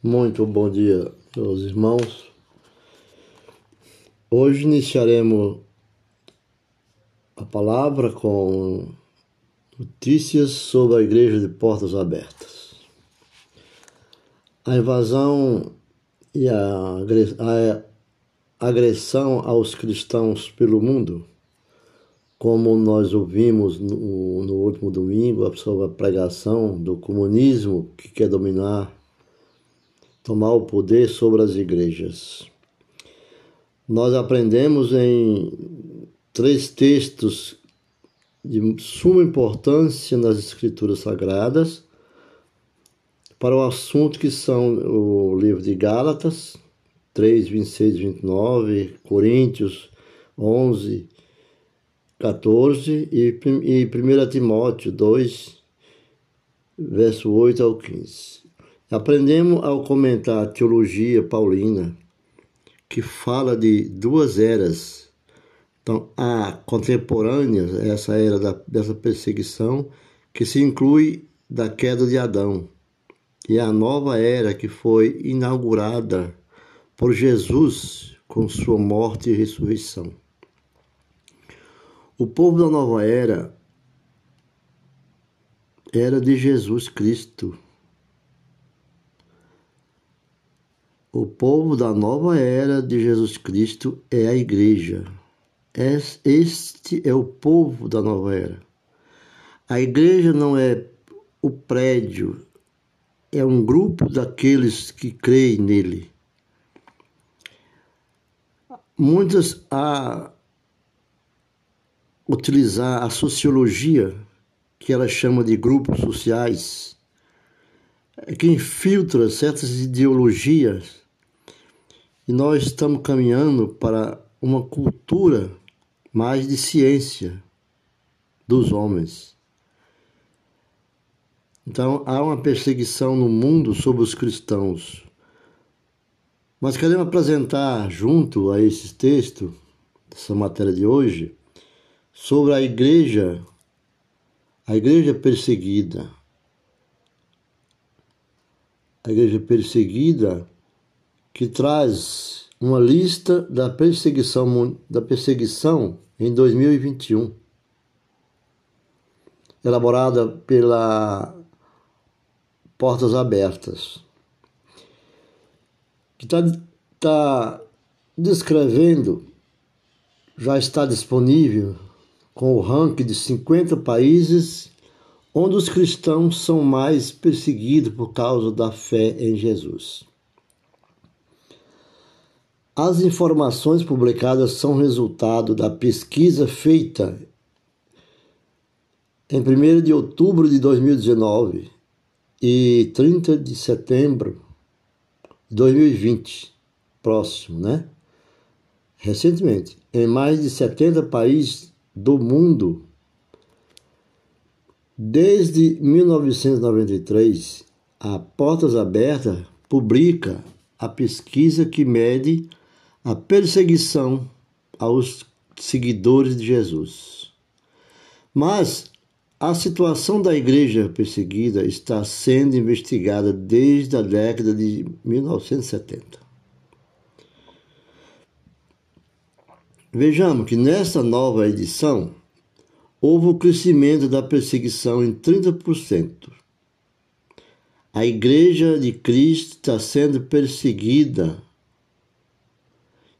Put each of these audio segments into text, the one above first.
Muito bom dia, meus irmãos. Hoje iniciaremos a palavra com notícias sobre a Igreja de Portas Abertas. A invasão e a agressão aos cristãos pelo mundo, como nós ouvimos no, no último domingo sobre a pregação do comunismo que quer dominar tomar o poder sobre as igrejas. Nós aprendemos em três textos de suma importância nas Escrituras Sagradas para o assunto que são o livro de Gálatas, 3, 26 e 29, Coríntios 11, 14 e, e 1 Timóteo 2, verso 8 ao 15. Aprendemos ao comentar a teologia paulina, que fala de duas eras. Então, a contemporânea, essa era da, dessa perseguição, que se inclui da queda de Adão, e a nova era que foi inaugurada por Jesus com sua morte e ressurreição. O povo da nova era era de Jesus Cristo O povo da nova era de Jesus Cristo é a igreja. Este é o povo da nova era. A igreja não é o prédio, é um grupo daqueles que creem nele. Muitas a utilizar a sociologia, que ela chama de grupos sociais, é que infiltra certas ideologias e nós estamos caminhando para uma cultura mais de ciência dos homens. Então há uma perseguição no mundo sobre os cristãos. Mas queremos apresentar, junto a esse texto, essa matéria de hoje, sobre a igreja, a igreja perseguida a igreja perseguida, que traz uma lista da perseguição, da perseguição em 2021, elaborada pela Portas Abertas, que está tá descrevendo, já está disponível com o ranking de 50 países onde os cristãos são mais perseguidos por causa da fé em Jesus. As informações publicadas são resultado da pesquisa feita em 1 de outubro de 2019 e 30 de setembro de 2020, próximo, né? Recentemente, em mais de 70 países do mundo Desde 1993, a Portas Abertas publica a pesquisa que mede a perseguição aos seguidores de Jesus. Mas a situação da igreja perseguida está sendo investigada desde a década de 1970. Vejamos que nesta nova edição houve o crescimento da perseguição em 30%. A Igreja de Cristo está sendo perseguida.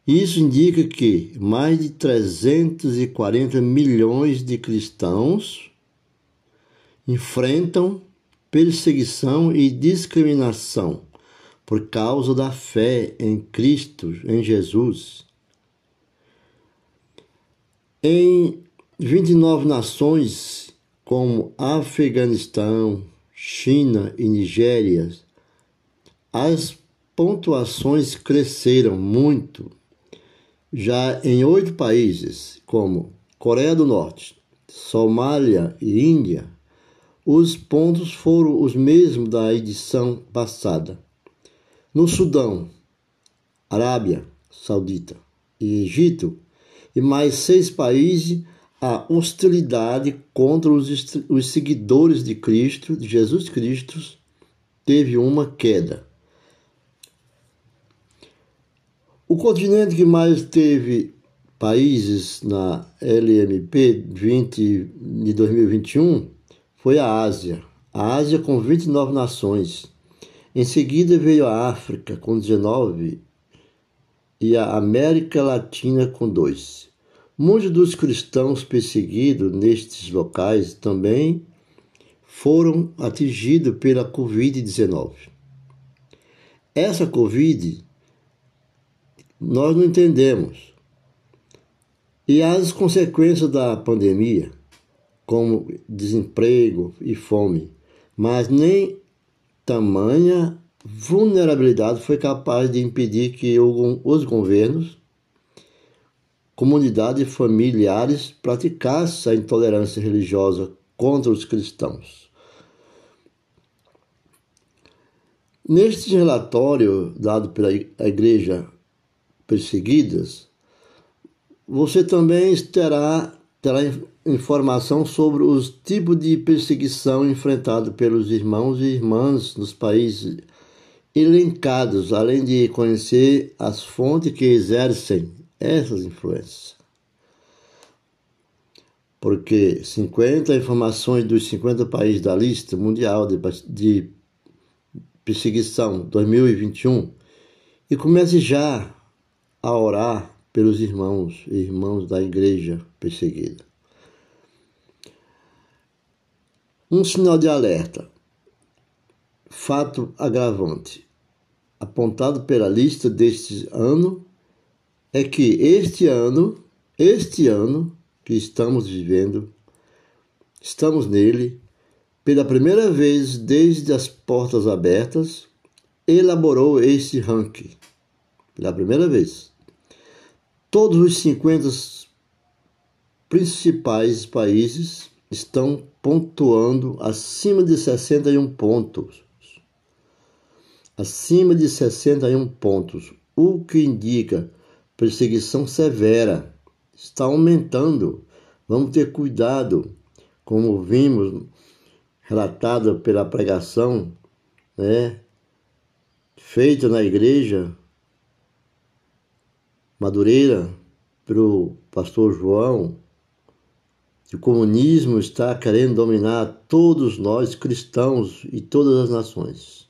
Isso indica que mais de 340 milhões de cristãos enfrentam perseguição e discriminação por causa da fé em Cristo, em Jesus. Em 29 nações, como Afeganistão, China e Nigéria, as pontuações cresceram muito. Já em oito países, como Coreia do Norte, Somália e Índia, os pontos foram os mesmos da edição passada. No Sudão, Arábia Saudita e Egito, e mais seis países a hostilidade contra os, os seguidores de Cristo, de Jesus Cristo, teve uma queda. O continente que mais teve países na LMP 20 de 2021 foi a Ásia. A Ásia com 29 nações. Em seguida veio a África com 19 e a América Latina com 2. Muitos dos cristãos perseguidos nestes locais também foram atingidos pela Covid-19. Essa Covid nós não entendemos. E as consequências da pandemia, como desemprego e fome, mas nem tamanha vulnerabilidade foi capaz de impedir que os governos, comunidades e familiares praticassem a intolerância religiosa contra os cristãos. Neste relatório dado pela Igreja Perseguidas, você também terá, terá informação sobre os tipos de perseguição enfrentados pelos irmãos e irmãs nos países elencados, além de conhecer as fontes que exercem essas influências. Porque 50 informações dos 50 países da lista mundial de, de perseguição 2021 e comece já a orar pelos irmãos e irmãos da igreja perseguida. Um sinal de alerta. Fato agravante. Apontado pela lista deste ano é que este ano, este ano que estamos vivendo, estamos nele, pela primeira vez desde as portas abertas, elaborou este ranking. Pela primeira vez Todos os 50 principais países estão pontuando acima de 61 pontos. Acima de 61 pontos, o que indica perseguição severa. Está aumentando. Vamos ter cuidado, como vimos relatado pela pregação, né, feita na igreja Madureira, pelo pastor João, que o comunismo está querendo dominar todos nós cristãos e todas as nações.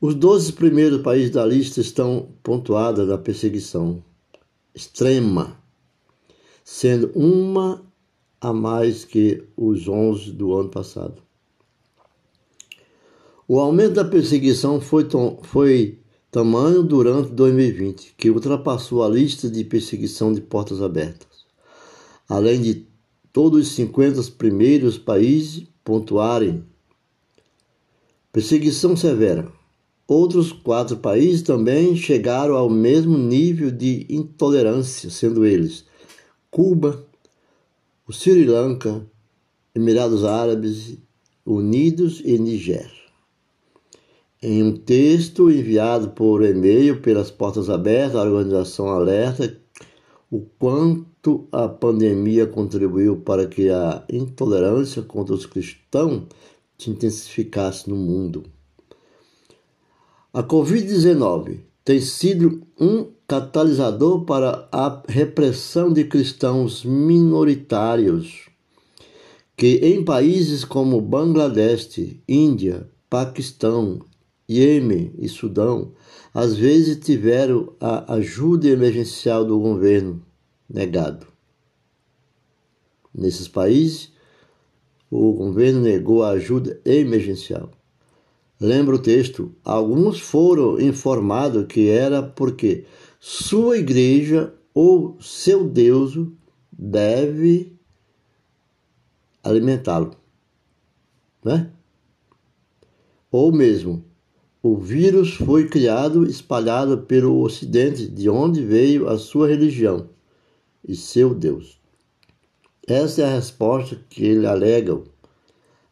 Os 12 primeiros países da lista estão pontuados na perseguição extrema, sendo uma a mais que os 11 do ano passado. O aumento da perseguição foi, foi tamanho durante 2020, que ultrapassou a lista de perseguição de portas abertas. Além de todos os 50 primeiros países pontuarem perseguição severa. Outros quatro países também chegaram ao mesmo nível de intolerância, sendo eles Cuba, o Sri Lanka, Emirados Árabes Unidos e Nigéria. Em um texto enviado por e-mail pelas portas abertas, a organização alerta o quanto a pandemia contribuiu para que a intolerância contra os cristãos se intensificasse no mundo. A Covid-19 tem sido um catalisador para a repressão de cristãos minoritários que em países como Bangladesh, Índia, Paquistão, Iêmen e Sudão, às vezes tiveram a ajuda emergencial do governo negado. Nesses países, o governo negou a ajuda emergencial. Lembra o texto? Alguns foram informados que era porque sua igreja ou seu Deus deve alimentá-lo. Né? Ou mesmo o vírus foi criado espalhado pelo Ocidente, de onde veio a sua religião e seu Deus. Essa é a resposta que ele alega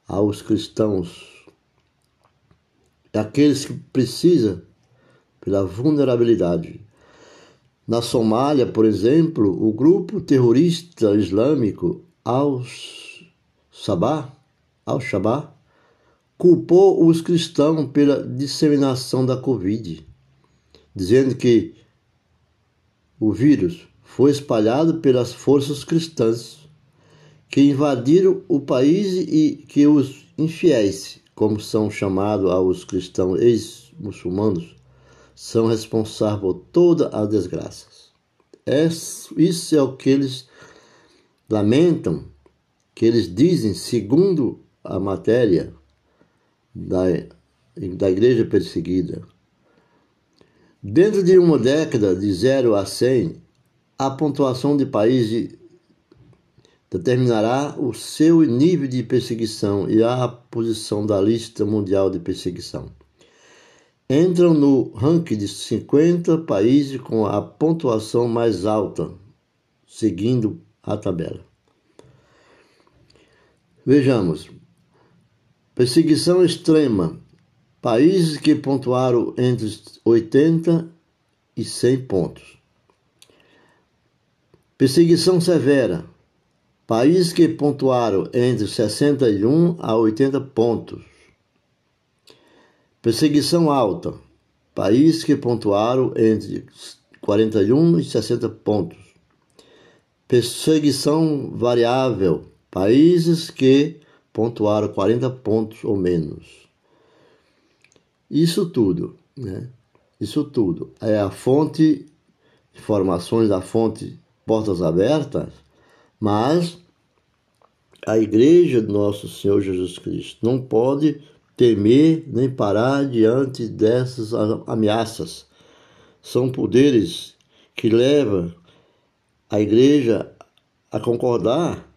aos cristãos, aqueles que precisam pela vulnerabilidade. Na Somália, por exemplo, o grupo terrorista islâmico Al-Shabaab Al culpou os cristãos pela disseminação da Covid, dizendo que o vírus foi espalhado pelas forças cristãs que invadiram o país e que os infiéis, como são chamados aos cristãos ex-muçulmanos, são responsáveis por todas as desgraças. Isso é o que eles lamentam, que eles dizem, segundo a matéria da, da igreja perseguida. Dentro de uma década, de 0 a 100, a pontuação de países determinará o seu nível de perseguição e a posição da lista mundial de perseguição. Entram no ranking de 50 países com a pontuação mais alta, seguindo a tabela. Vejamos. Perseguição extrema. Países que pontuaram entre 80 e 100 pontos. Perseguição severa. Países que pontuaram entre 61 a 80 pontos. Perseguição alta. Países que pontuaram entre 41 e 60 pontos. Perseguição variável. Países que pontuaram 40 pontos ou menos. Isso tudo, né? Isso tudo é a fonte, informações da fonte portas abertas, mas a igreja do nosso Senhor Jesus Cristo não pode temer nem parar diante dessas ameaças. São poderes que levam a igreja a concordar?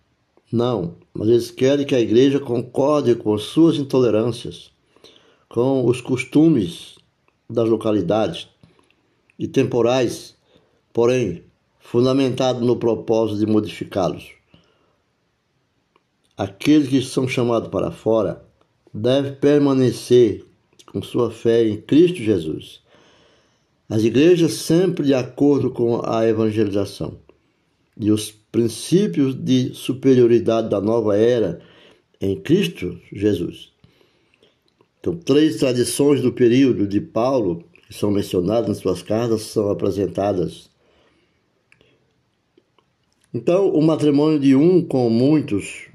Não, mas eles querem que a igreja concorde com suas intolerâncias, com os costumes das localidades e temporais. Porém, fundamentado no propósito de modificá-los. Aqueles que são chamados para fora devem permanecer com sua fé em Cristo Jesus. As igrejas sempre de acordo com a evangelização e os princípios de superioridade da nova era em Cristo Jesus. Então, três tradições do período de Paulo, que são mencionadas em suas cartas, são apresentadas então, o matrimônio de um com muitos,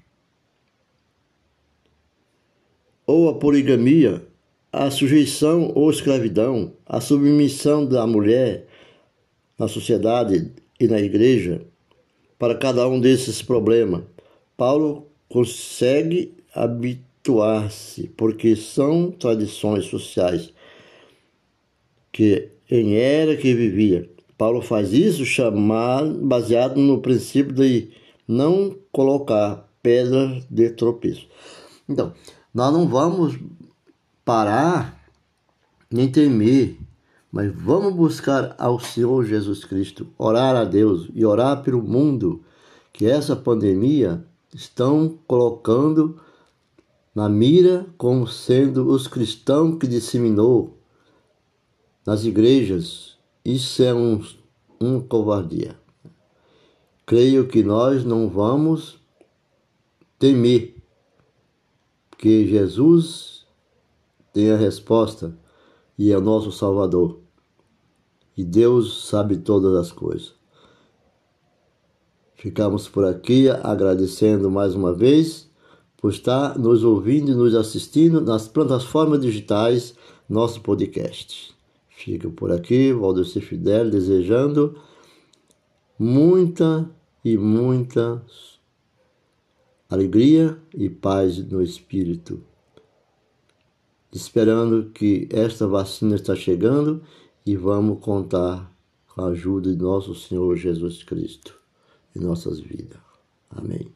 ou a poligamia, a sujeição ou escravidão, a submissão da mulher na sociedade e na igreja, para cada um desses problemas, Paulo consegue habituar-se, porque são tradições sociais que em era que vivia Paulo faz isso chamar, baseado no princípio de não colocar pedras de tropeço. Então, nós não vamos parar nem temer, mas vamos buscar ao Senhor Jesus Cristo, orar a Deus e orar pelo mundo que essa pandemia estão colocando na mira como sendo os cristãos que disseminou nas igrejas isso é um, um covardia. Creio que nós não vamos temer, porque Jesus tem a resposta e é o nosso Salvador. E Deus sabe todas as coisas. Ficamos por aqui agradecendo mais uma vez por estar nos ouvindo e nos assistindo nas plataformas digitais nosso podcast. Fico por aqui, Valdeci Fidel, desejando muita e muita alegria e paz no espírito. Esperando que esta vacina está chegando e vamos contar com a ajuda de nosso Senhor Jesus Cristo em nossas vidas. Amém.